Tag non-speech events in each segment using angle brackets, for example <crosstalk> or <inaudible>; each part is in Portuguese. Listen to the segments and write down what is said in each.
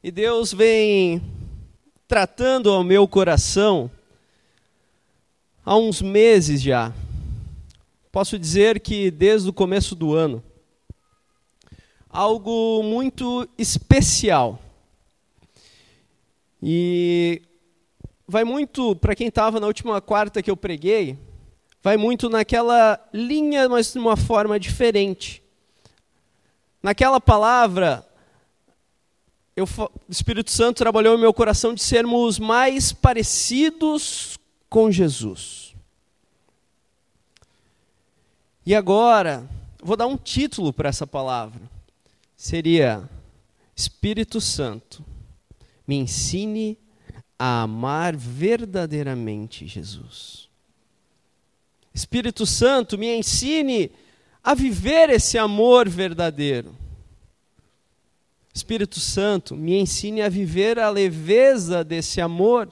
E Deus vem tratando ao meu coração há uns meses já. Posso dizer que desde o começo do ano. Algo muito especial. E vai muito, para quem estava na última quarta que eu preguei, vai muito naquela linha, mas de uma forma diferente. Naquela palavra, eu, o Espírito Santo trabalhou em meu coração de sermos mais parecidos com Jesus. E agora, vou dar um título para essa palavra. Seria Espírito Santo, me ensine a amar verdadeiramente Jesus. Espírito Santo, me ensine a viver esse amor verdadeiro. Espírito Santo, me ensine a viver a leveza desse amor.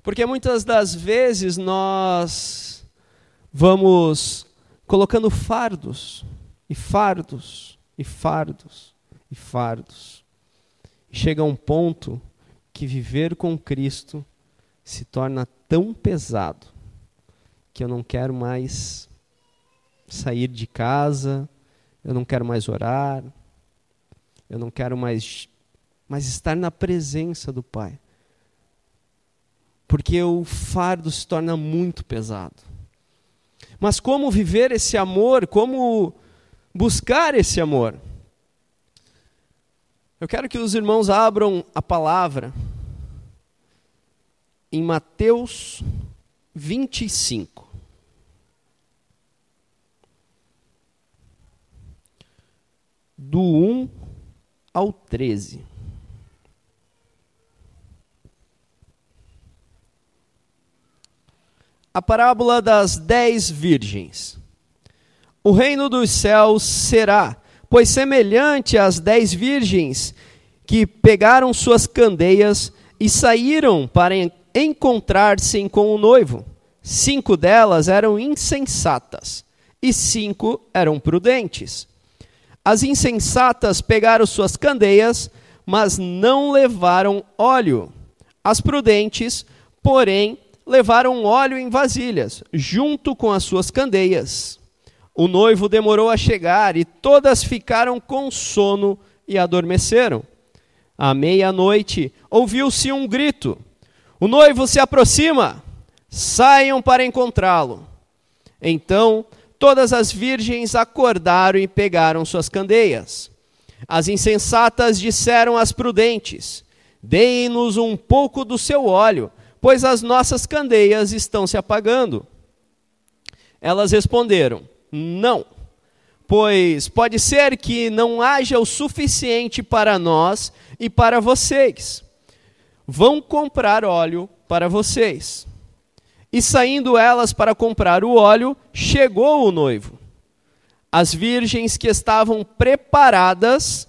Porque muitas das vezes nós vamos colocando fardos, e fardos, e fardos, e fardos. E chega um ponto que viver com Cristo se torna tão pesado que eu não quero mais sair de casa, eu não quero mais orar, eu não quero mais, mais estar na presença do Pai. Porque o fardo se torna muito pesado. Mas como viver esse amor? Como buscar esse amor? Eu quero que os irmãos abram a palavra em Mateus 25. Do 1 ao 13. A parábola das dez virgens. O reino dos céus será, pois semelhante às dez virgens que pegaram suas candeias e saíram para encontrar-se com o noivo. Cinco delas eram insensatas e cinco eram prudentes. As insensatas pegaram suas candeias, mas não levaram óleo. As prudentes, porém, levaram óleo em vasilhas, junto com as suas candeias. O noivo demorou a chegar e todas ficaram com sono e adormeceram. À meia-noite, ouviu-se um grito: O noivo se aproxima! Saiam para encontrá-lo. Então todas as virgens acordaram e pegaram suas candeias. As insensatas disseram às prudentes: Deem-nos um pouco do seu óleo, pois as nossas candeias estão se apagando. Elas responderam: Não, pois pode ser que não haja o suficiente para nós e para vocês. Vão comprar óleo para vocês. E saindo elas para comprar o óleo, chegou o noivo. As virgens que estavam preparadas,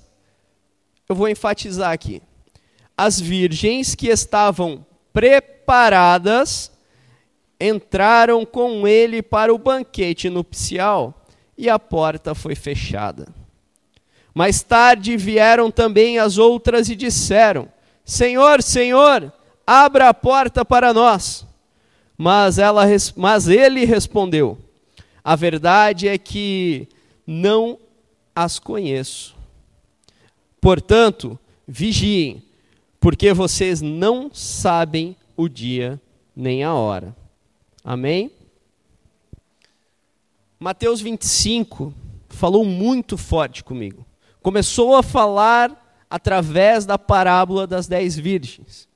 eu vou enfatizar aqui. As virgens que estavam preparadas entraram com ele para o banquete nupcial e a porta foi fechada. Mais tarde vieram também as outras e disseram: Senhor, Senhor, abra a porta para nós. Mas, ela, mas ele respondeu: A verdade é que não as conheço. Portanto, vigiem, porque vocês não sabem o dia nem a hora. Amém? Mateus 25 falou muito forte comigo. Começou a falar através da parábola das dez virgens.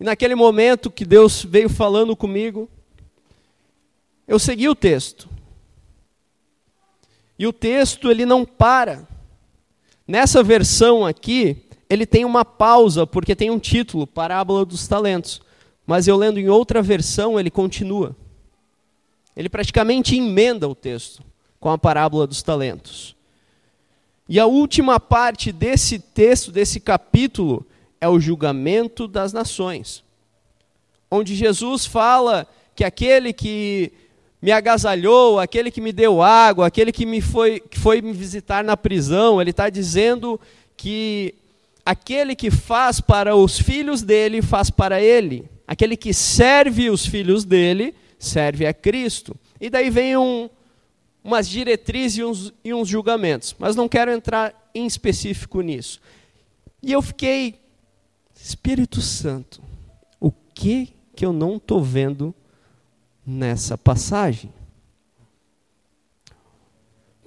E naquele momento que Deus veio falando comigo, eu segui o texto. E o texto ele não para. Nessa versão aqui, ele tem uma pausa porque tem um título, Parábola dos Talentos. Mas eu lendo em outra versão, ele continua. Ele praticamente emenda o texto com a parábola dos talentos. E a última parte desse texto, desse capítulo, é o julgamento das nações, onde Jesus fala que aquele que me agasalhou, aquele que me deu água, aquele que me foi, que foi me visitar na prisão, ele está dizendo que aquele que faz para os filhos dele, faz para ele. Aquele que serve os filhos dele, serve a Cristo. E daí vem um, umas diretrizes e uns, e uns julgamentos, mas não quero entrar em específico nisso. E eu fiquei, Espírito Santo, o que que eu não estou vendo nessa passagem?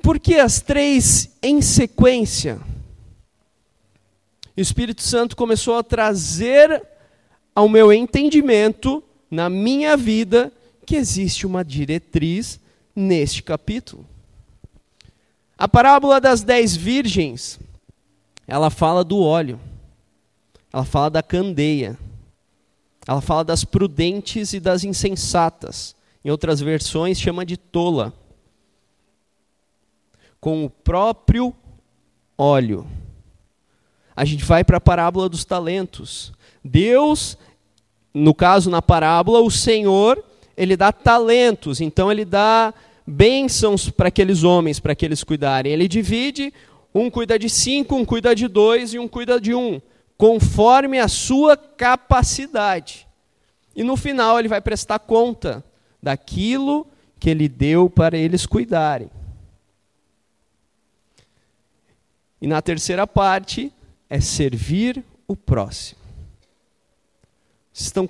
Por que as três em sequência? O Espírito Santo começou a trazer ao meu entendimento, na minha vida, que existe uma diretriz neste capítulo. A parábola das dez virgens, ela fala do óleo, ela fala da candeia, ela fala das prudentes e das insensatas. Em outras versões, chama de tola. Com o próprio óleo. A gente vai para a parábola dos talentos. Deus, no caso na parábola, o Senhor, ele dá talentos, então ele dá bênçãos para aqueles homens, para que eles cuidarem. Ele divide, um cuida de cinco, um cuida de dois e um cuida de um, conforme a sua capacidade. E no final ele vai prestar conta daquilo que ele deu para eles cuidarem. E na terceira parte é servir o próximo. Estão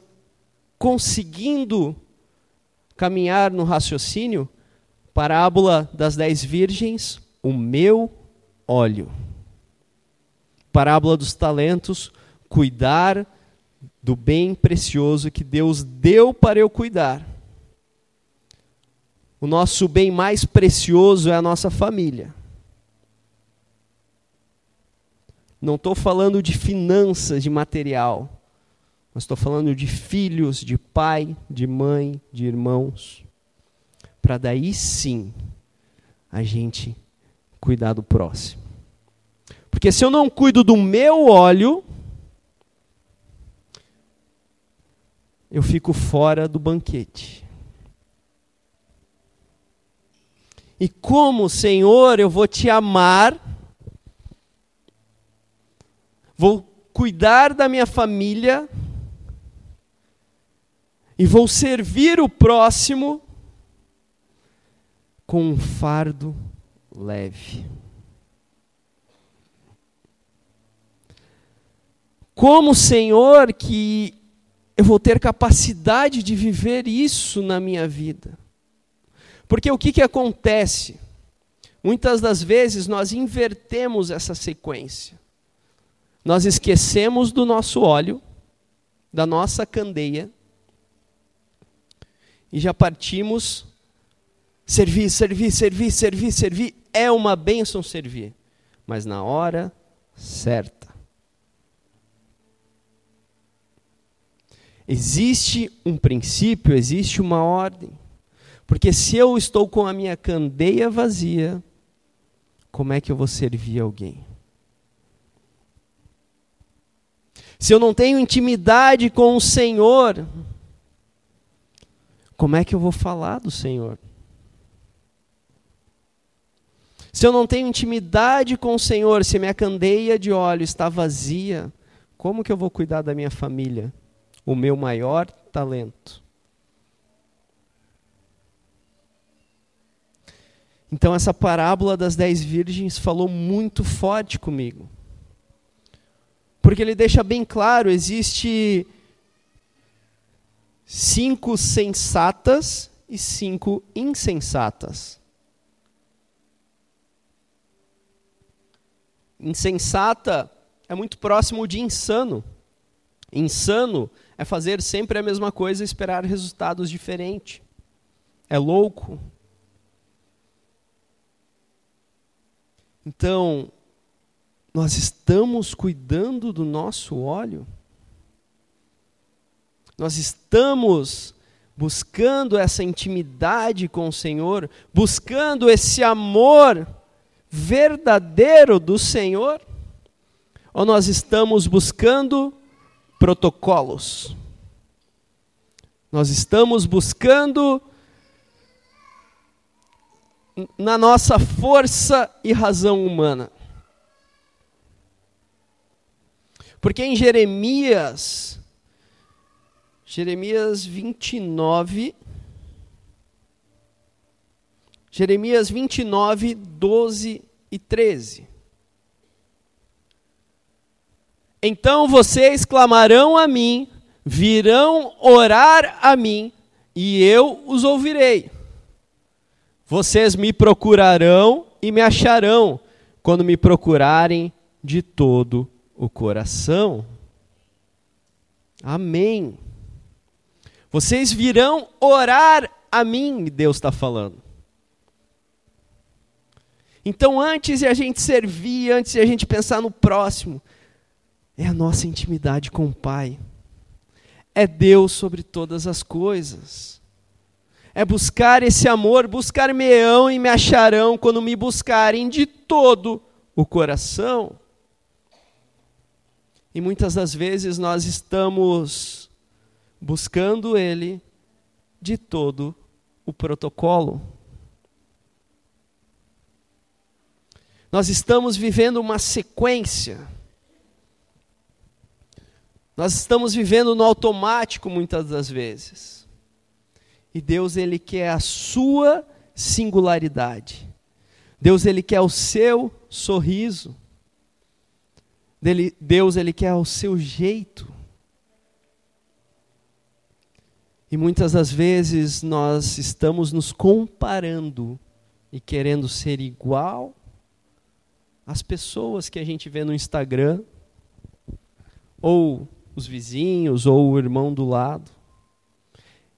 conseguindo caminhar no raciocínio? Parábola das dez virgens, o meu óleo. Parábola dos talentos, cuidar do bem precioso que Deus deu para eu cuidar. O nosso bem mais precioso é a nossa família. Não estou falando de finanças, de material. Mas estou falando de filhos, de pai, de mãe, de irmãos. Para daí sim a gente cuidar do próximo. Porque se eu não cuido do meu óleo, eu fico fora do banquete. E como, Senhor, eu vou te amar, vou cuidar da minha família, e vou servir o próximo com um fardo leve. Como Senhor que eu vou ter capacidade de viver isso na minha vida? Porque o que, que acontece? Muitas das vezes nós invertemos essa sequência. Nós esquecemos do nosso óleo, da nossa candeia, e já partimos servir, servir, servir, servir, servir. É uma bênção servir, mas na hora certa. Existe um princípio, existe uma ordem. Porque se eu estou com a minha candeia vazia, como é que eu vou servir alguém? Se eu não tenho intimidade com o Senhor, como é que eu vou falar do Senhor? Se eu não tenho intimidade com o Senhor, se minha candeia de óleo está vazia, como que eu vou cuidar da minha família? O meu maior talento. Então, essa parábola das dez virgens falou muito forte comigo. Porque ele deixa bem claro: existe cinco sensatas e cinco insensatas. Insensata é muito próximo de insano. Insano é fazer sempre a mesma coisa e esperar resultados diferentes. É louco. Então, nós estamos cuidando do nosso óleo? Nós estamos buscando essa intimidade com o Senhor, buscando esse amor verdadeiro do Senhor? Ou nós estamos buscando protocolos? Nós estamos buscando na nossa força e razão humana. Porque em Jeremias, Jeremias 29, Jeremias 29, 12 e 13. Então vocês clamarão a mim, virão orar a mim, e eu os ouvirei. Vocês me procurarão e me acharão, quando me procurarem de todo o coração. Amém. Vocês virão orar a mim, Deus está falando. Então, antes de a gente servir, antes de a gente pensar no próximo, é a nossa intimidade com o Pai. É Deus sobre todas as coisas. É buscar esse amor, buscar-me-ão e me acharão quando me buscarem de todo o coração. E muitas das vezes nós estamos buscando Ele de todo o protocolo. Nós estamos vivendo uma sequência nós estamos vivendo no automático muitas das vezes. E Deus ele quer a sua singularidade. Deus ele quer o seu sorriso. Deus ele quer o seu jeito. E muitas das vezes nós estamos nos comparando e querendo ser igual às pessoas que a gente vê no Instagram ou os vizinhos ou o irmão do lado.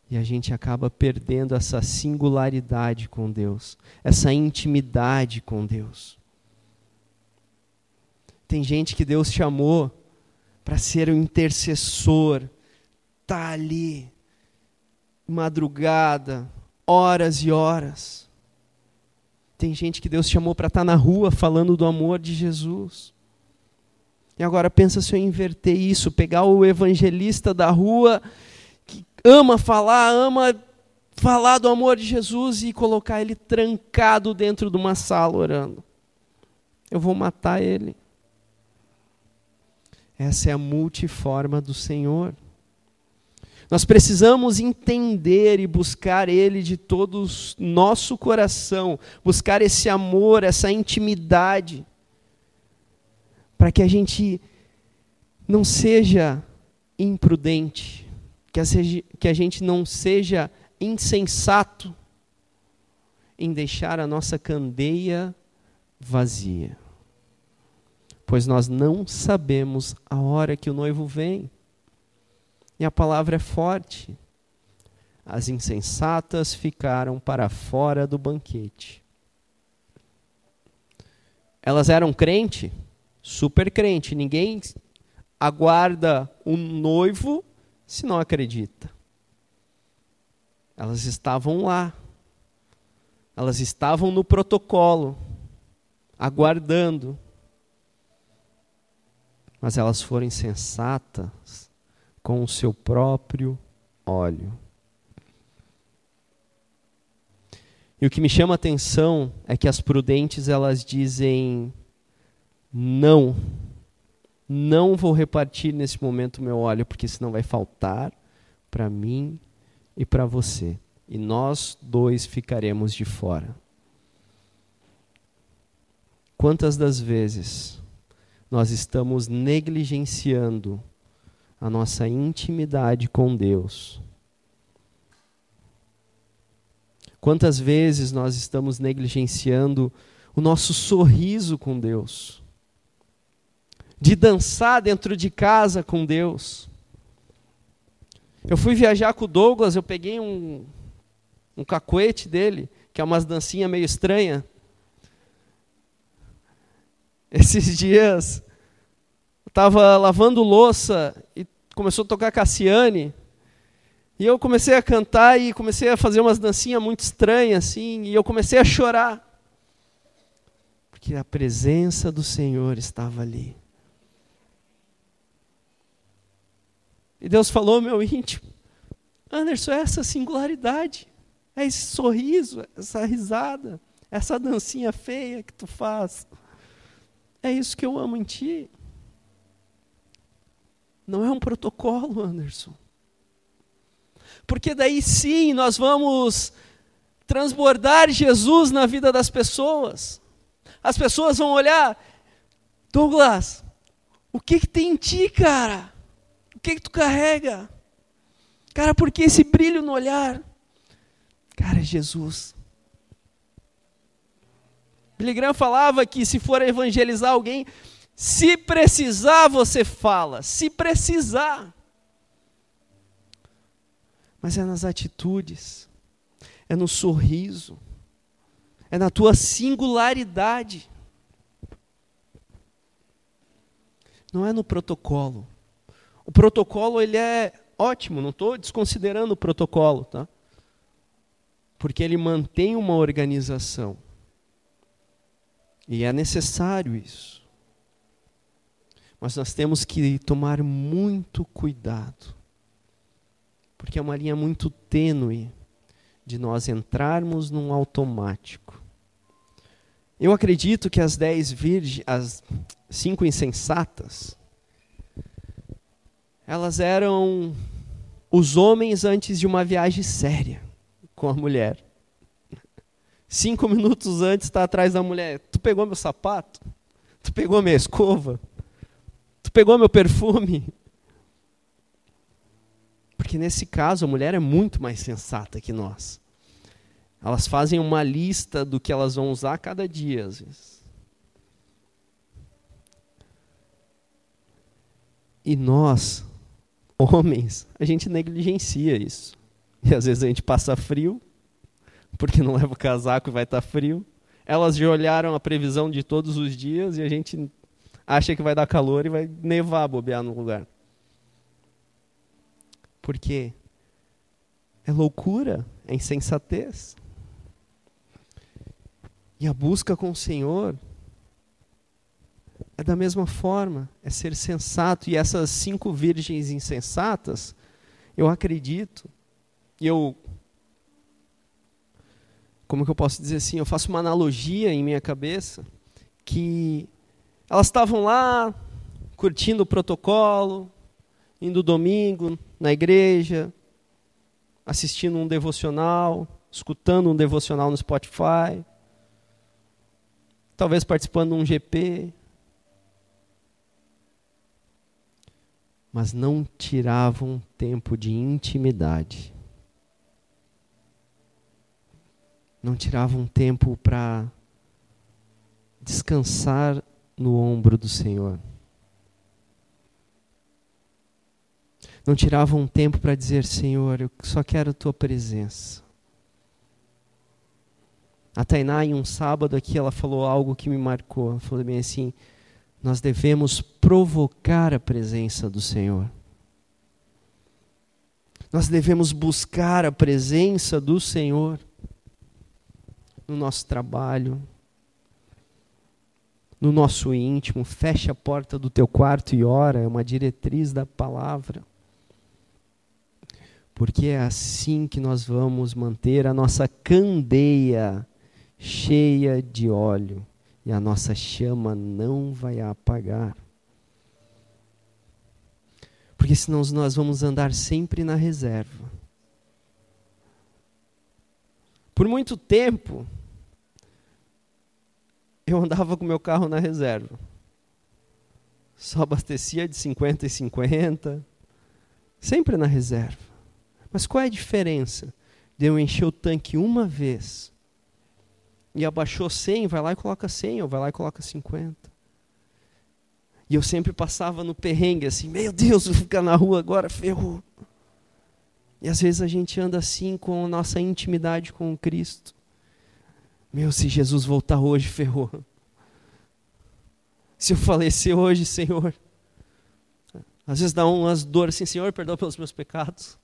E a gente acaba perdendo essa singularidade com Deus, essa intimidade com Deus. Tem gente que Deus chamou para ser um intercessor, tá ali, madrugada, horas e horas. Tem gente que Deus chamou para estar tá na rua falando do amor de Jesus. E agora pensa se eu inverter isso, pegar o evangelista da rua que ama falar, ama falar do amor de Jesus e colocar ele trancado dentro de uma sala orando. Eu vou matar ele. Essa é a multiforma do Senhor. Nós precisamos entender e buscar Ele de todo o nosso coração, buscar esse amor, essa intimidade para que a gente não seja imprudente, que a, que a gente não seja insensato em deixar a nossa candeia vazia. Pois nós não sabemos a hora que o noivo vem. E a palavra é forte. As insensatas ficaram para fora do banquete. Elas eram crente? Super crente. Ninguém aguarda um noivo se não acredita. Elas estavam lá. Elas estavam no protocolo, aguardando. Mas elas foram insensatas com o seu próprio óleo. E o que me chama a atenção é que as prudentes elas dizem não, não vou repartir nesse momento meu óleo, porque senão vai faltar para mim e para você. E nós dois ficaremos de fora. Quantas das vezes nós estamos negligenciando a nossa intimidade com Deus? Quantas vezes nós estamos negligenciando o nosso sorriso com Deus? De dançar dentro de casa com Deus. Eu fui viajar com o Douglas, eu peguei um, um cacuete dele, que é umas dancinhas meio estranha. Esses <laughs> dias, eu estava lavando louça e começou a tocar Cassiane. E eu comecei a cantar e comecei a fazer umas dancinhas muito estranhas, assim, e eu comecei a chorar. Porque a presença do Senhor estava ali. E Deus falou meu íntimo, Anderson, essa singularidade, é esse sorriso, essa risada, essa dancinha feia que tu faz. É isso que eu amo em ti. Não é um protocolo, Anderson. Porque daí sim nós vamos transbordar Jesus na vida das pessoas. As pessoas vão olhar, Douglas, o que, que tem em ti, cara? Que, que tu carrega? Cara, por que esse brilho no olhar? Cara, é Jesus. Billy Graham falava que se for evangelizar alguém, se precisar você fala, se precisar. Mas é nas atitudes, é no sorriso, é na tua singularidade. Não é no protocolo. O protocolo ele é ótimo, não estou desconsiderando o protocolo, tá? Porque ele mantém uma organização. E é necessário isso. Mas nós temos que tomar muito cuidado. Porque é uma linha muito tênue de nós entrarmos num automático. Eu acredito que as dez virgens, as cinco insensatas, elas eram os homens antes de uma viagem séria com a mulher. Cinco minutos antes está atrás da mulher. Tu pegou meu sapato? Tu pegou minha escova? Tu pegou meu perfume? Porque nesse caso a mulher é muito mais sensata que nós. Elas fazem uma lista do que elas vão usar cada dia, às vezes. E nós, homens, a gente negligencia isso. E às vezes a gente passa frio, porque não leva o casaco e vai estar tá frio. Elas já olharam a previsão de todos os dias e a gente acha que vai dar calor e vai nevar, bobear no lugar. Por quê? É loucura, é insensatez. E a busca com o Senhor é da mesma forma, é ser sensato. E essas cinco virgens insensatas, eu acredito, e eu como que eu posso dizer assim, eu faço uma analogia em minha cabeça que elas estavam lá curtindo o protocolo, indo domingo na igreja, assistindo um devocional, escutando um devocional no Spotify, talvez participando de um GP, mas não tiravam tempo de intimidade não tirava um tempo para descansar no ombro do Senhor. Não tirava um tempo para dizer: Senhor, eu só quero a tua presença. A Tainá, em um sábado aqui, ela falou algo que me marcou. Ela falou bem assim: nós devemos provocar a presença do Senhor. Nós devemos buscar a presença do Senhor no nosso trabalho, no nosso íntimo. Feche a porta do teu quarto e ora, é uma diretriz da palavra. Porque é assim que nós vamos manter a nossa candeia cheia de óleo e a nossa chama não vai apagar. Porque senão nós vamos andar sempre na reserva. Por muito tempo, eu andava com meu carro na reserva. Só abastecia de 50 e 50, sempre na reserva. Mas qual é a diferença de eu encher o tanque uma vez e abaixou 100, vai lá e coloca 100, ou vai lá e coloca 50? E eu sempre passava no perrengue assim, meu Deus, vou ficar na rua agora, ferrou. E às vezes a gente anda assim com a nossa intimidade com Cristo. Meu, se Jesus voltar hoje, ferrou. Se eu falecer hoje, Senhor. Às vezes dá umas dores assim, Senhor, perdão pelos meus pecados.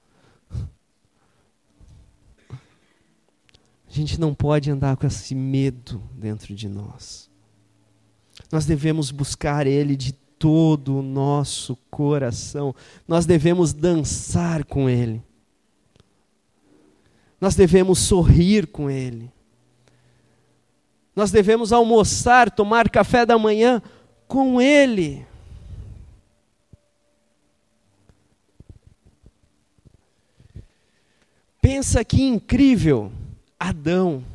A gente não pode andar com esse medo dentro de nós. Nós devemos buscar Ele de todo o nosso coração. Nós devemos dançar com Ele. Nós devemos sorrir com Ele. Nós devemos almoçar, tomar café da manhã com Ele. Pensa que incrível Adão.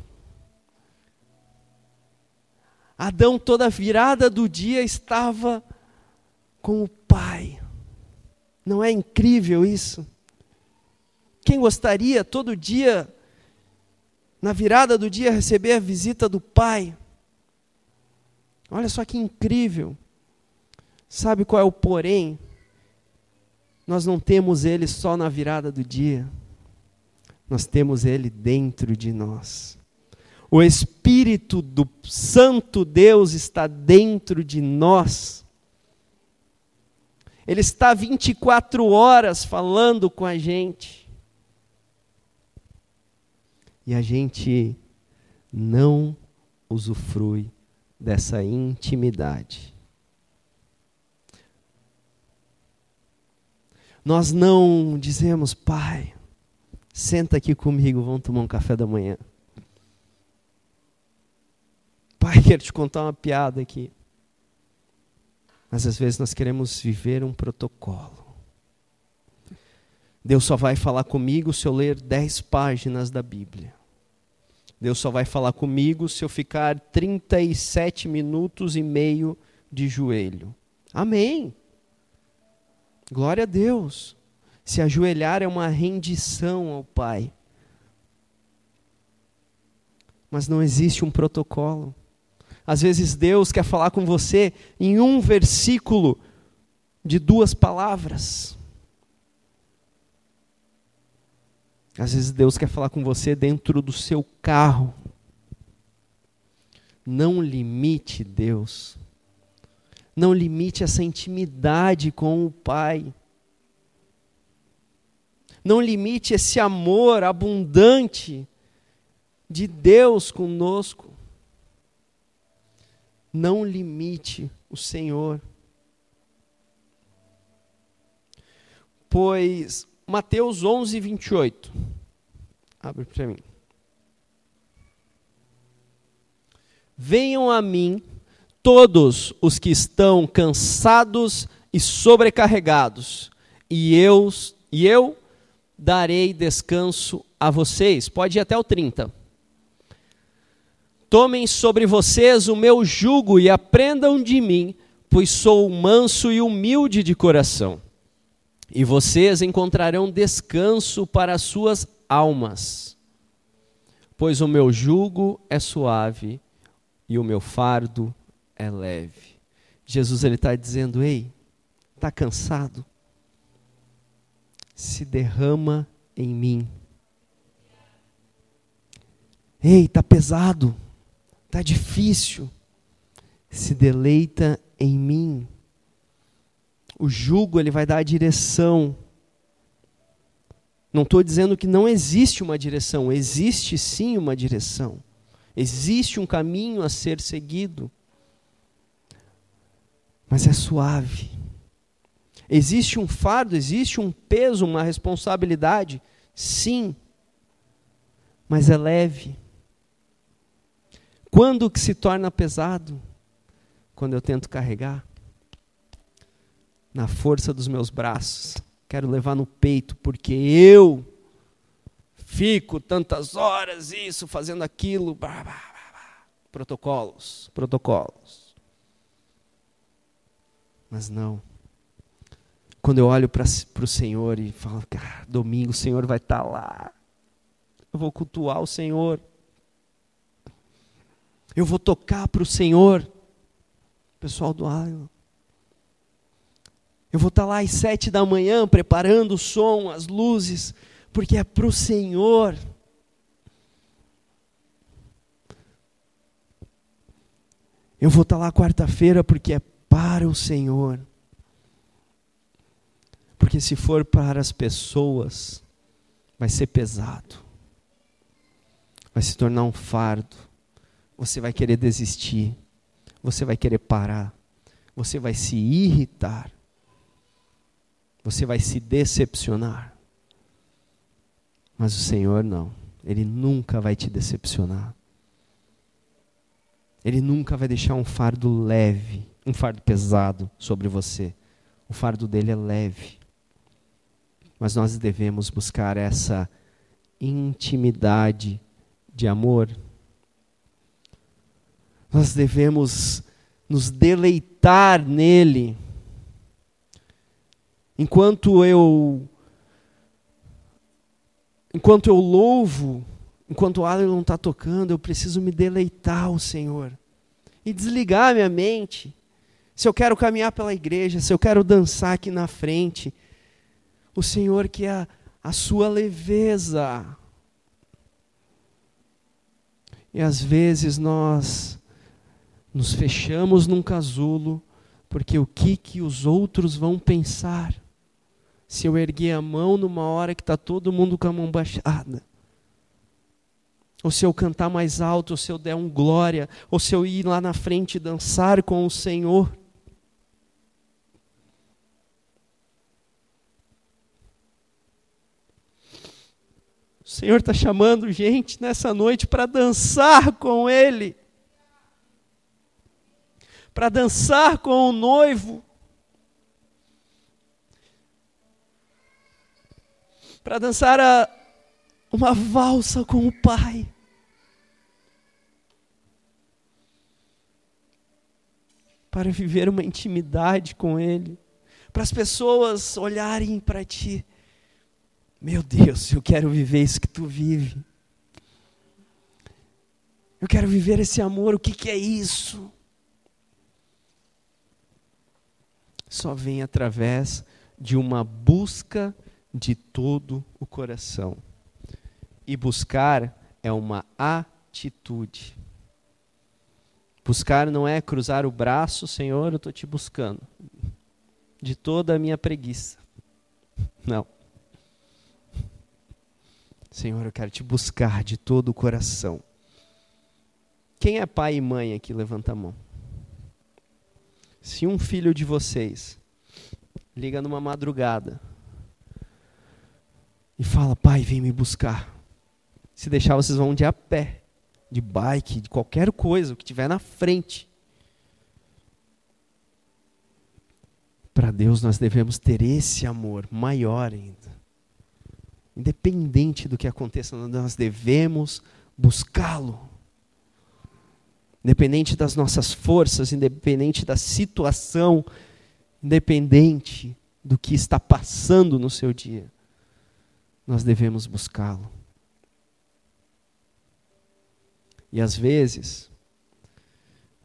Adão, toda virada do dia, estava com o Pai. Não é incrível isso? Quem gostaria todo dia, na virada do dia, receber a visita do Pai? Olha só que incrível. Sabe qual é o porém? Nós não temos Ele só na virada do dia, nós temos Ele dentro de nós. O Espírito do Santo Deus está dentro de nós. Ele está 24 horas falando com a gente. E a gente não usufrui dessa intimidade. Nós não dizemos, Pai, senta aqui comigo, vamos tomar um café da manhã. Pai, <laughs> quero te contar uma piada aqui. Mas às vezes nós queremos viver um protocolo. Deus só vai falar comigo se eu ler dez páginas da Bíblia. Deus só vai falar comigo se eu ficar 37 minutos e meio de joelho. Amém. Glória a Deus. Se ajoelhar é uma rendição ao Pai. Mas não existe um protocolo. Às vezes Deus quer falar com você em um versículo de duas palavras. Às vezes Deus quer falar com você dentro do seu carro. Não limite Deus. Não limite essa intimidade com o Pai. Não limite esse amor abundante de Deus conosco não limite o Senhor. Pois Mateus 11, 28. Abre para mim. Venham a mim todos os que estão cansados e sobrecarregados, e eu, e eu darei descanso a vocês. Pode ir até o 30. Tomem sobre vocês o meu jugo e aprendam de mim, pois sou manso e humilde de coração. E vocês encontrarão descanso para as suas almas. Pois o meu jugo é suave e o meu fardo é leve. Jesus ele está dizendo: Ei, está cansado? Se derrama em mim. Ei, está pesado? Está difícil. Se deleita em mim. O jugo ele vai dar a direção. Não estou dizendo que não existe uma direção, existe sim uma direção. Existe um caminho a ser seguido. Mas é suave. Existe um fardo, existe um peso, uma responsabilidade? Sim. Mas é leve. Quando que se torna pesado? Quando eu tento carregar na força dos meus braços. Quero levar no peito porque eu fico tantas horas isso, fazendo aquilo, bah, bah, bah, protocolos, protocolos. Mas não. Quando eu olho para o Senhor e falo, cara, domingo o Senhor vai estar tá lá. Eu vou cultuar o Senhor. Eu vou tocar para o Senhor. Pessoal do Island. Eu vou estar lá às sete da manhã preparando o som, as luzes, porque é para o Senhor. Eu vou estar lá quarta-feira porque é para o Senhor. Porque se for para as pessoas, vai ser pesado. Vai se tornar um fardo você vai querer desistir, você vai querer parar, você vai se irritar, você vai se decepcionar. Mas o Senhor não, Ele nunca vai te decepcionar. Ele nunca vai deixar um fardo leve, um fardo pesado sobre você. O fardo dele é leve. Mas nós devemos buscar essa intimidade de amor. Nós devemos nos deleitar nele. Enquanto eu enquanto eu louvo, enquanto o Alan está tocando, eu preciso me deleitar ao Senhor e desligar minha mente. Se eu quero caminhar pela igreja, se eu quero dançar aqui na frente, o Senhor que é a sua leveza. E às vezes nós nos fechamos num casulo, porque o que, que os outros vão pensar? Se eu erguer a mão numa hora que está todo mundo com a mão baixada, ou se eu cantar mais alto, ou se eu der um glória, ou se eu ir lá na frente dançar com o Senhor. O Senhor está chamando gente nessa noite para dançar com Ele, para dançar com o noivo, para dançar a, uma valsa com o Pai. Para viver uma intimidade com Ele, para as pessoas olharem para Ti meu Deus, eu quero viver isso que tu vive. Eu quero viver esse amor, o que, que é isso? Só vem através de uma busca de todo o coração. E buscar é uma atitude. Buscar não é cruzar o braço, Senhor, eu estou te buscando. De toda a minha preguiça. Não. Senhor, eu quero te buscar de todo o coração. Quem é pai e mãe aqui? Levanta a mão. Se um filho de vocês liga numa madrugada e fala, pai, vem me buscar. Se deixar, vocês vão de a pé, de bike, de qualquer coisa, o que tiver na frente. Para Deus nós devemos ter esse amor maior ainda independente do que aconteça, nós devemos buscá-lo. Independente das nossas forças, independente da situação, independente do que está passando no seu dia, nós devemos buscá-lo. E às vezes,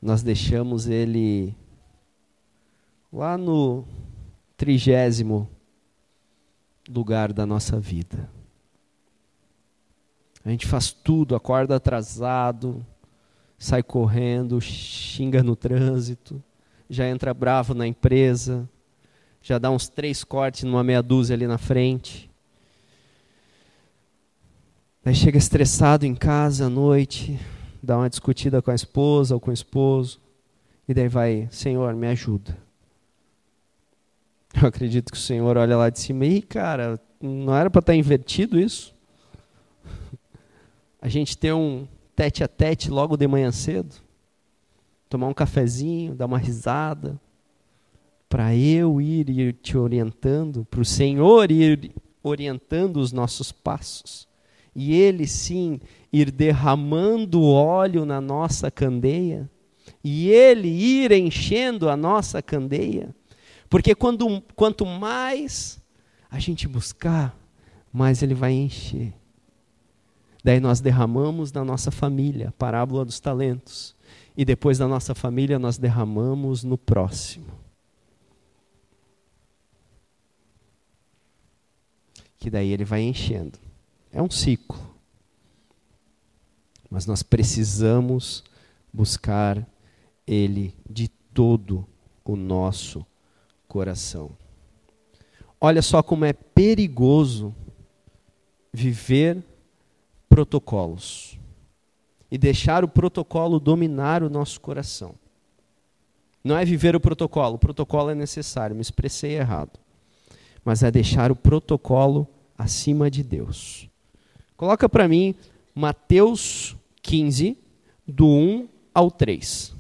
nós deixamos ele lá no trigésimo lugar da nossa vida. A gente faz tudo, acorda atrasado, sai correndo, xinga no trânsito, já entra bravo na empresa, já dá uns três cortes numa meia dúzia ali na frente. Daí chega estressado em casa à noite, dá uma discutida com a esposa ou com o esposo, e daí vai, Senhor, me ajuda. Eu acredito que o Senhor olha lá de cima e, cara, não era para estar tá invertido isso? A gente ter um tete a tete logo de manhã cedo? Tomar um cafezinho, dar uma risada, para eu ir, te orientando, para o Senhor ir orientando os nossos passos. E Ele sim ir derramando óleo na nossa candeia, e Ele ir enchendo a nossa candeia porque quando, quanto mais a gente buscar, mais ele vai encher. Daí nós derramamos na nossa família, parábola dos talentos. E depois da nossa família, nós derramamos no próximo. Que daí ele vai enchendo. É um ciclo. Mas nós precisamos buscar ele de todo o nosso coração. Olha só como é perigoso viver protocolos e deixar o protocolo dominar o nosso coração. Não é viver o protocolo, o protocolo é necessário, me expressei errado. Mas é deixar o protocolo acima de Deus. Coloca para mim Mateus 15, do 1 ao 3.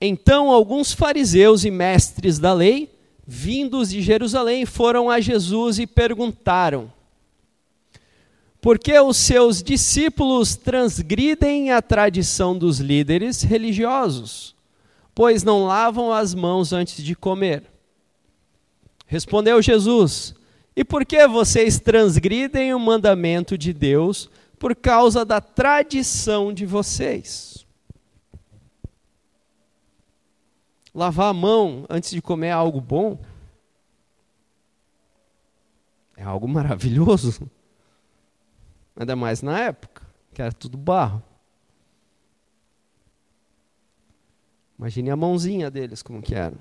Então alguns fariseus e mestres da lei vindos de Jerusalém, foram a Jesus e perguntaram: Por que os seus discípulos transgridem a tradição dos líderes religiosos, pois não lavam as mãos antes de comer? Respondeu Jesus: E por que vocês transgridem o mandamento de Deus por causa da tradição de vocês? Lavar a mão antes de comer é algo bom? É algo maravilhoso. Ainda mais na época, que era tudo barro. Imagine a mãozinha deles como que era.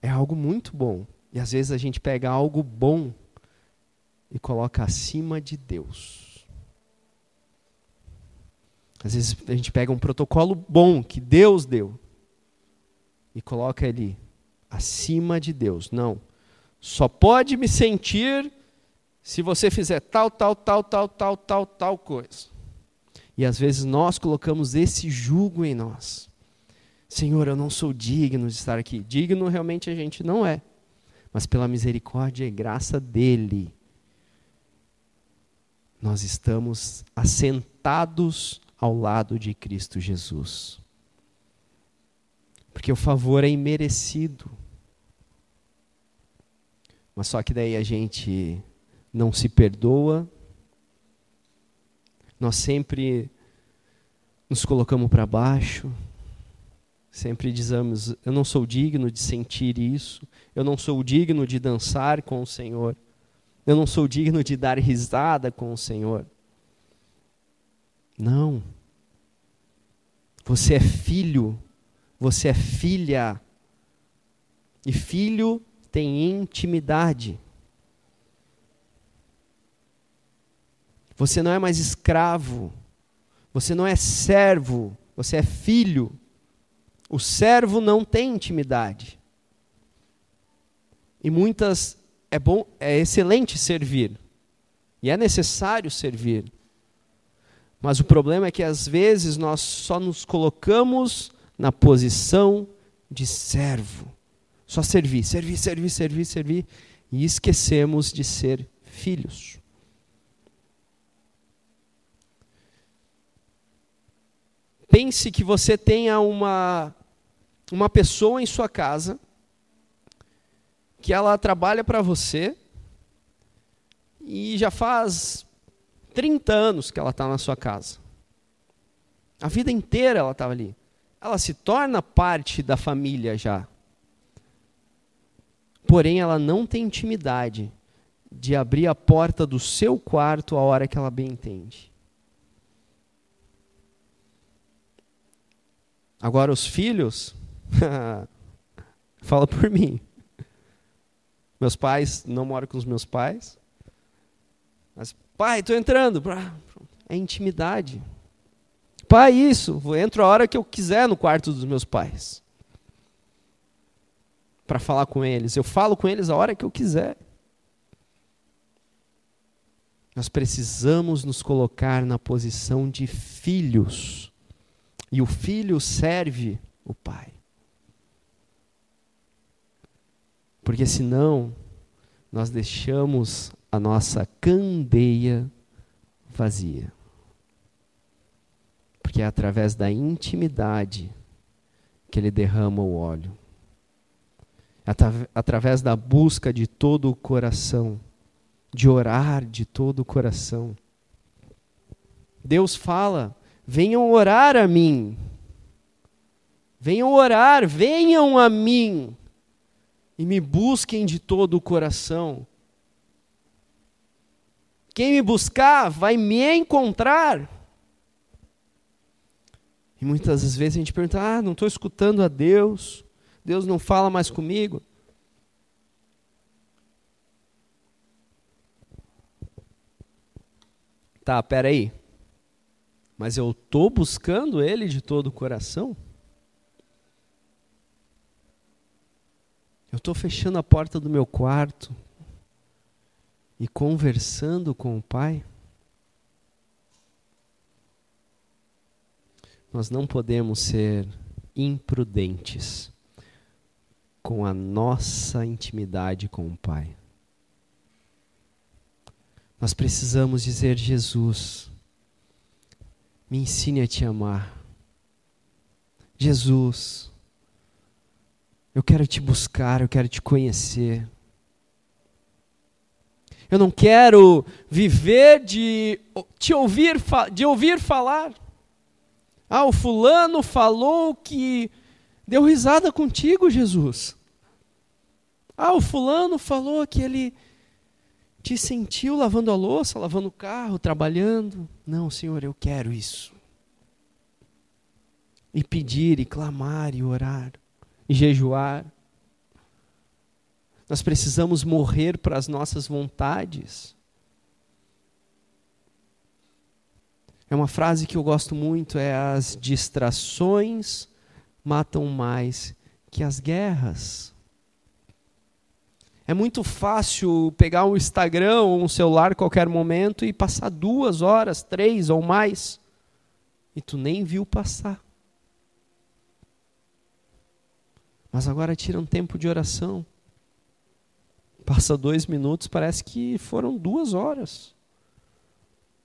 É algo muito bom. E às vezes a gente pega algo bom e coloca acima de Deus. Às vezes a gente pega um protocolo bom que Deus deu e coloca ele acima de Deus. Não. Só pode me sentir se você fizer tal, tal, tal, tal, tal, tal, tal coisa. E às vezes nós colocamos esse jugo em nós. Senhor, eu não sou digno de estar aqui. Digno realmente a gente não é. Mas pela misericórdia e graça dele, nós estamos assentados ao lado de Cristo Jesus. Porque o favor é imerecido. Mas só que daí a gente não se perdoa, nós sempre nos colocamos para baixo, sempre dizemos: eu não sou digno de sentir isso, eu não sou digno de dançar com o Senhor, eu não sou digno de dar risada com o Senhor. Não. Você é filho, você é filha. E filho tem intimidade. Você não é mais escravo. Você não é servo. Você é filho. O servo não tem intimidade. E muitas é bom, é excelente servir. E é necessário servir. Mas o problema é que às vezes nós só nos colocamos na posição de servo. Só servir, servir, servir, servir, servir. E esquecemos de ser filhos. Pense que você tenha uma, uma pessoa em sua casa que ela trabalha para você e já faz 30 anos que ela está na sua casa. A vida inteira ela estava ali. Ela se torna parte da família já. Porém, ela não tem intimidade de abrir a porta do seu quarto a hora que ela bem entende. Agora, os filhos, <laughs> fala por mim. Meus pais, não moro com os meus pais, mas Pai, estou entrando. É intimidade. Pai, isso. Entro a hora que eu quiser no quarto dos meus pais. Para falar com eles. Eu falo com eles a hora que eu quiser. Nós precisamos nos colocar na posição de filhos. E o filho serve o pai. Porque senão nós deixamos a nossa candeia vazia. Porque é através da intimidade que ele derrama o óleo. É através da busca de todo o coração, de orar de todo o coração. Deus fala: venham orar a mim. Venham orar, venham a mim e me busquem de todo o coração. Quem me buscar vai me encontrar. E muitas vezes a gente pergunta: ah, não estou escutando a Deus, Deus não fala mais comigo. Tá, peraí. Mas eu estou buscando Ele de todo o coração? Eu estou fechando a porta do meu quarto, e conversando com o Pai, nós não podemos ser imprudentes com a nossa intimidade com o Pai. Nós precisamos dizer: Jesus, me ensine a te amar. Jesus, eu quero te buscar, eu quero te conhecer. Eu não quero viver de te ouvir, de ouvir falar. Ah, o fulano falou que deu risada contigo, Jesus. Ah, o fulano falou que ele te sentiu lavando a louça, lavando o carro, trabalhando. Não, Senhor, eu quero isso. E pedir, e clamar, e orar, e jejuar. Nós precisamos morrer para as nossas vontades. É uma frase que eu gosto muito, é as distrações matam mais que as guerras. É muito fácil pegar um Instagram ou um celular a qualquer momento e passar duas horas, três ou mais, e tu nem viu passar. Mas agora tira um tempo de oração. Passa dois minutos, parece que foram duas horas.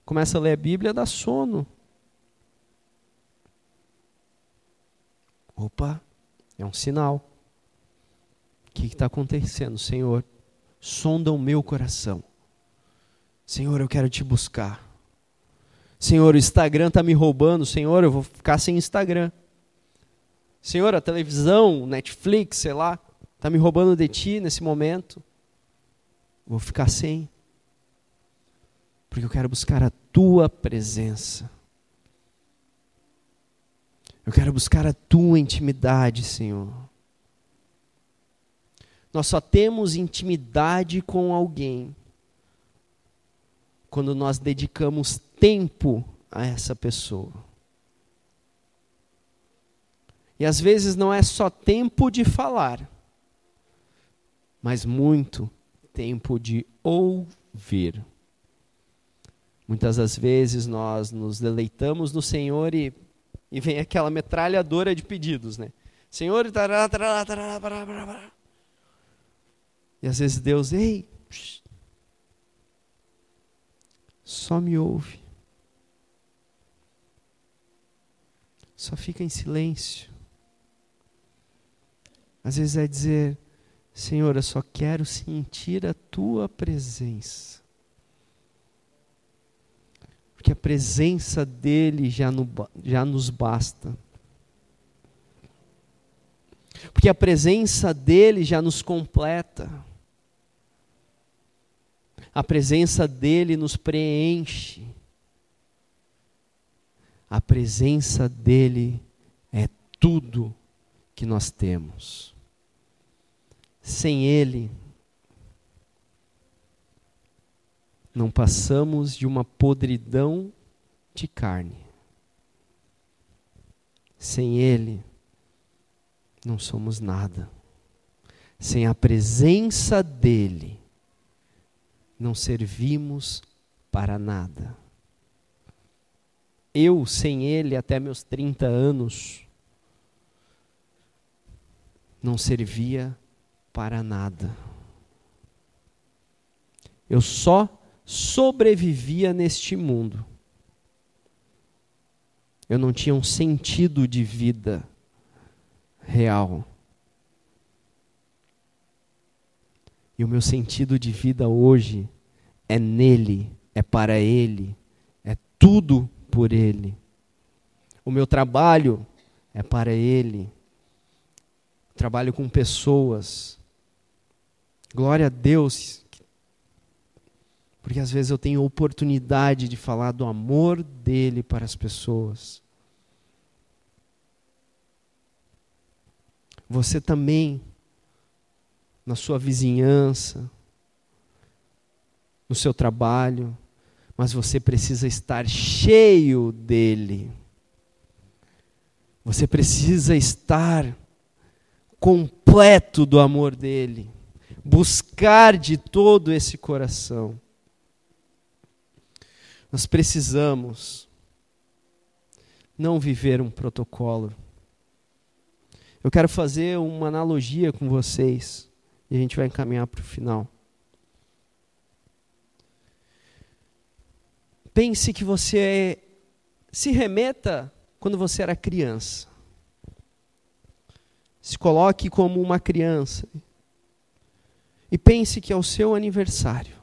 Começa a ler a Bíblia, dá sono. Opa, é um sinal. O que está acontecendo, Senhor? Sonda o meu coração. Senhor, eu quero te buscar. Senhor, o Instagram está me roubando. Senhor, eu vou ficar sem Instagram. Senhor, a televisão, Netflix, sei lá, está me roubando de ti nesse momento. Vou ficar sem. Porque eu quero buscar a tua presença. Eu quero buscar a tua intimidade, Senhor. Nós só temos intimidade com alguém quando nós dedicamos tempo a essa pessoa. E às vezes não é só tempo de falar, mas muito tempo de ouvir. Muitas das vezes nós nos deleitamos no Senhor e, e vem aquela metralhadora de pedidos, né? Senhor, tará, tará, tará, tará, tará, e às vezes Deus, ei, só me ouve. Só fica em silêncio. Às vezes é dizer, Senhor, eu só quero sentir a tua presença. Porque a presença dele já, no, já nos basta. Porque a presença dele já nos completa. A presença dele nos preenche. A presença dele é tudo que nós temos. Sem ele, não passamos de uma podridão de carne. Sem ele, não somos nada. Sem a presença dele, não servimos para nada. Eu, sem ele, até meus 30 anos, não servia para nada. Eu só sobrevivia neste mundo. Eu não tinha um sentido de vida real. E o meu sentido de vida hoje é nele, é para ele, é tudo por ele. O meu trabalho é para ele. Trabalho com pessoas. Glória a Deus. Porque às vezes eu tenho oportunidade de falar do amor dele para as pessoas. Você também na sua vizinhança, no seu trabalho, mas você precisa estar cheio dele. Você precisa estar completo do amor dele, buscar de todo esse coração. Nós precisamos não viver um protocolo, Eu quero fazer uma analogia com vocês e a gente vai encaminhar para o final. Pense que você se remeta quando você era criança. Se coloque como uma criança. E pense que é o seu aniversário.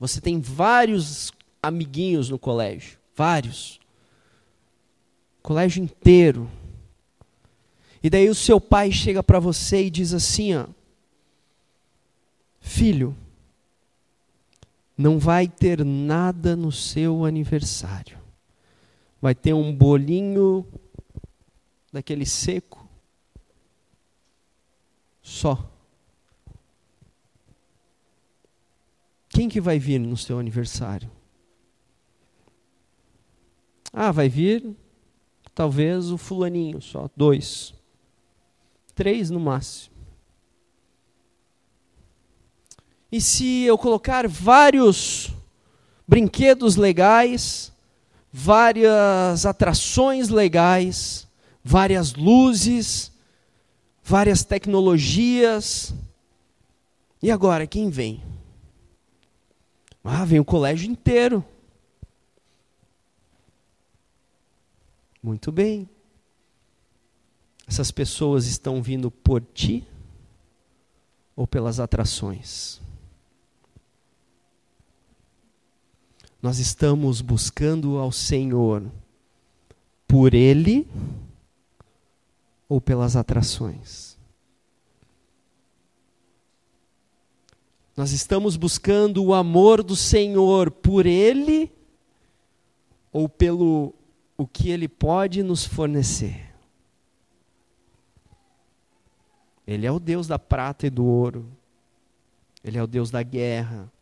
Você tem vários amiguinhos no colégio. Vários. Colégio inteiro. E daí o seu pai chega para você e diz assim, ó, filho, não vai ter nada no seu aniversário. Vai ter um bolinho daquele seco só. Quem que vai vir no seu aniversário? Ah, vai vir talvez o fulaninho só, dois. Três no máximo. E se eu colocar vários brinquedos legais, várias atrações legais, várias luzes, várias tecnologias. E agora, quem vem? Ah, vem o colégio inteiro. Muito bem. Essas pessoas estão vindo por ti ou pelas atrações? Nós estamos buscando ao Senhor por Ele ou pelas atrações? Nós estamos buscando o amor do Senhor por Ele ou pelo o que Ele pode nos fornecer? Ele é o Deus da prata e do ouro. Ele é o Deus da guerra.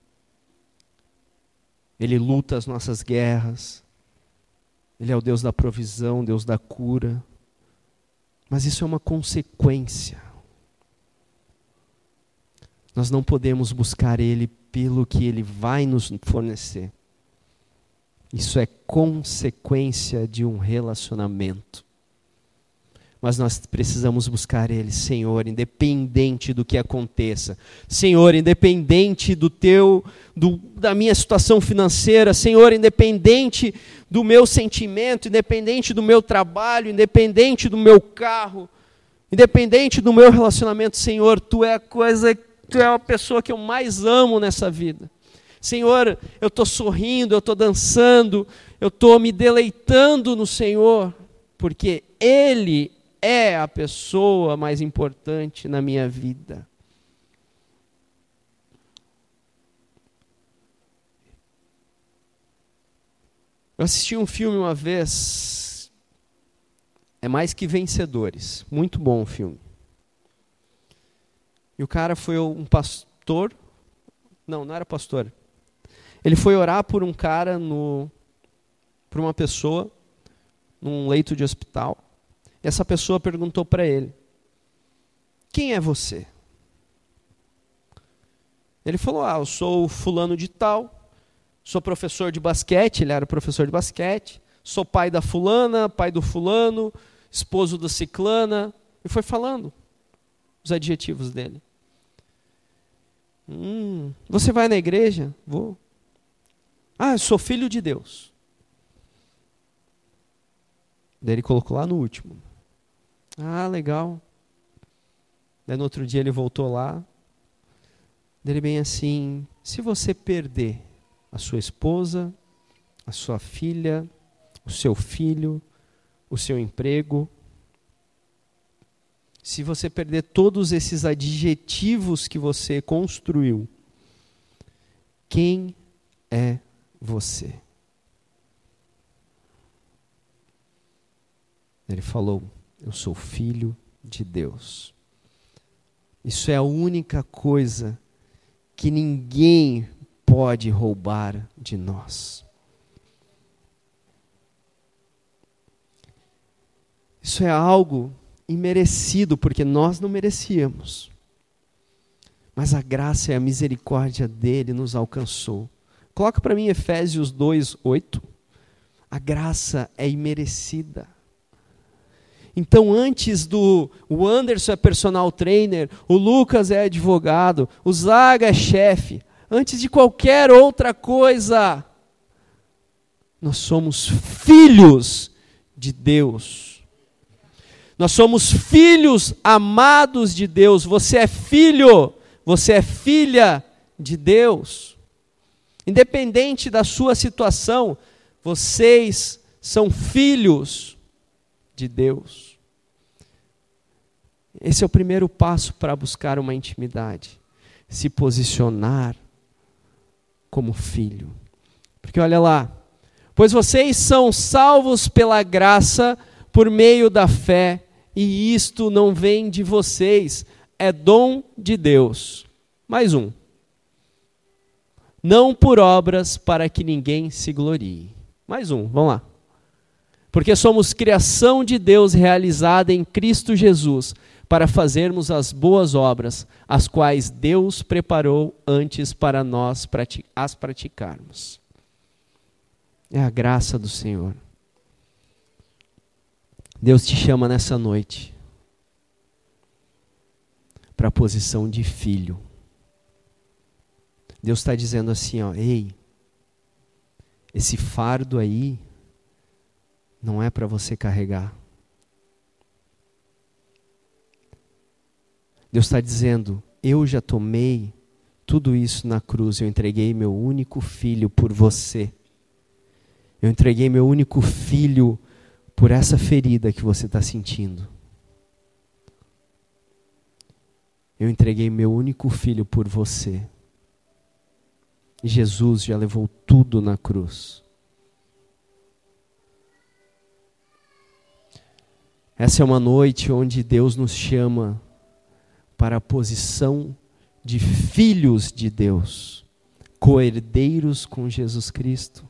Ele luta as nossas guerras. Ele é o Deus da provisão, Deus da cura. Mas isso é uma consequência. Nós não podemos buscar Ele pelo que Ele vai nos fornecer. Isso é consequência de um relacionamento mas nós precisamos buscar Ele, Senhor, independente do que aconteça. Senhor, independente do teu, do, da minha situação financeira, Senhor, independente do meu sentimento, independente do meu trabalho, independente do meu carro, independente do meu relacionamento, Senhor, Tu é a coisa, Tu é a pessoa que eu mais amo nessa vida. Senhor, eu estou sorrindo, eu estou dançando, eu estou me deleitando no Senhor, porque Ele é a pessoa mais importante na minha vida. Eu assisti um filme uma vez, é mais que Vencedores, muito bom o filme. E o cara foi um pastor, não, não era pastor. Ele foi orar por um cara no, por uma pessoa num leito de hospital. E essa pessoa perguntou para ele: Quem é você? Ele falou: Ah, eu sou fulano de tal, sou professor de basquete, ele era professor de basquete, sou pai da fulana, pai do fulano, esposo da ciclana, e foi falando os adjetivos dele. Hum, você vai na igreja? Vou. Ah, eu sou filho de Deus. Daí ele colocou lá no último. Ah, legal. Daí no outro dia ele voltou lá. Ele bem assim: se você perder a sua esposa, a sua filha, o seu filho, o seu emprego, se você perder todos esses adjetivos que você construiu, quem é você? Ele falou: eu sou filho de Deus. Isso é a única coisa que ninguém pode roubar de nós. Isso é algo imerecido, porque nós não merecíamos. Mas a graça e a misericórdia dele nos alcançou. Coloca para mim Efésios 2, 8. A graça é imerecida. Então, antes do. O Anderson é personal trainer, o Lucas é advogado, o Zaga é chefe. Antes de qualquer outra coisa, nós somos filhos de Deus. Nós somos filhos amados de Deus. Você é filho, você é filha de Deus. Independente da sua situação, vocês são filhos de Deus. Esse é o primeiro passo para buscar uma intimidade. Se posicionar como filho. Porque olha lá, pois vocês são salvos pela graça por meio da fé, e isto não vem de vocês, é dom de Deus. Mais um. Não por obras para que ninguém se glorie. Mais um, vamos lá porque somos criação de Deus realizada em Cristo Jesus, para fazermos as boas obras, as quais Deus preparou antes para nós as praticarmos. É a graça do Senhor. Deus te chama nessa noite para a posição de filho. Deus está dizendo assim, ó, ei, esse fardo aí não é para você carregar. Deus está dizendo: Eu já tomei tudo isso na cruz, eu entreguei meu único filho por você. Eu entreguei meu único filho por essa ferida que você está sentindo. Eu entreguei meu único filho por você. Jesus já levou tudo na cruz. Essa é uma noite onde Deus nos chama para a posição de filhos de Deus, coerdeiros com Jesus Cristo.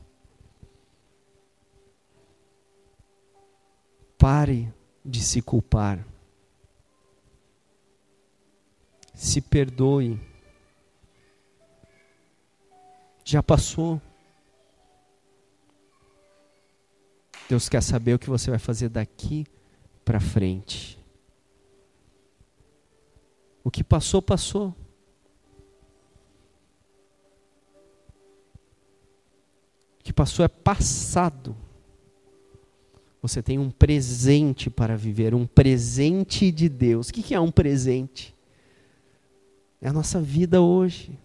Pare de se culpar. Se perdoe. Já passou. Deus quer saber o que você vai fazer daqui para frente. O que passou, passou. O que passou é passado. Você tem um presente para viver, um presente de Deus. O que é um presente? É a nossa vida hoje.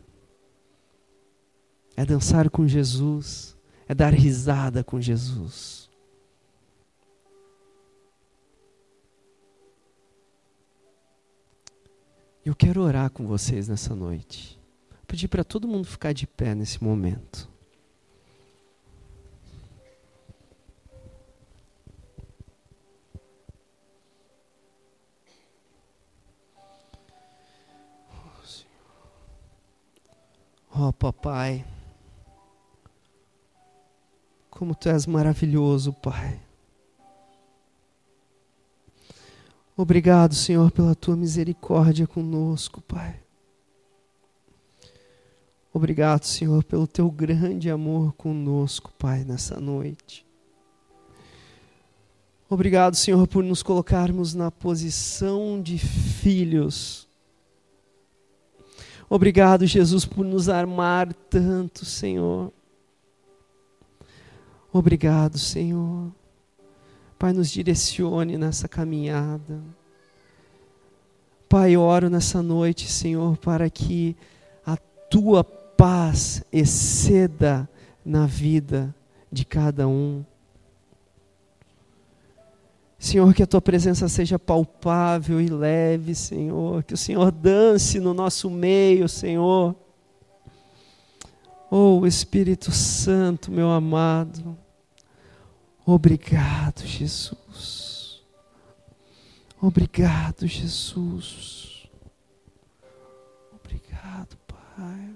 É dançar com Jesus. É dar risada com Jesus. Eu quero orar com vocês nessa noite. Pedir para todo mundo ficar de pé nesse momento. Como tu és maravilhoso, Pai. Obrigado, Senhor, pela tua misericórdia conosco, Pai. Obrigado, Senhor, pelo teu grande amor conosco, Pai, nessa noite. Obrigado, Senhor, por nos colocarmos na posição de filhos. Obrigado, Jesus, por nos armar tanto, Senhor. Obrigado, Senhor. Pai, nos direcione nessa caminhada. Pai, oro nessa noite, Senhor, para que a tua paz exceda na vida de cada um. Senhor, que a tua presença seja palpável e leve, Senhor. Que o Senhor dance no nosso meio, Senhor. Oh, Espírito Santo, meu amado. Obrigado, Jesus. Obrigado, Jesus. Obrigado, Pai.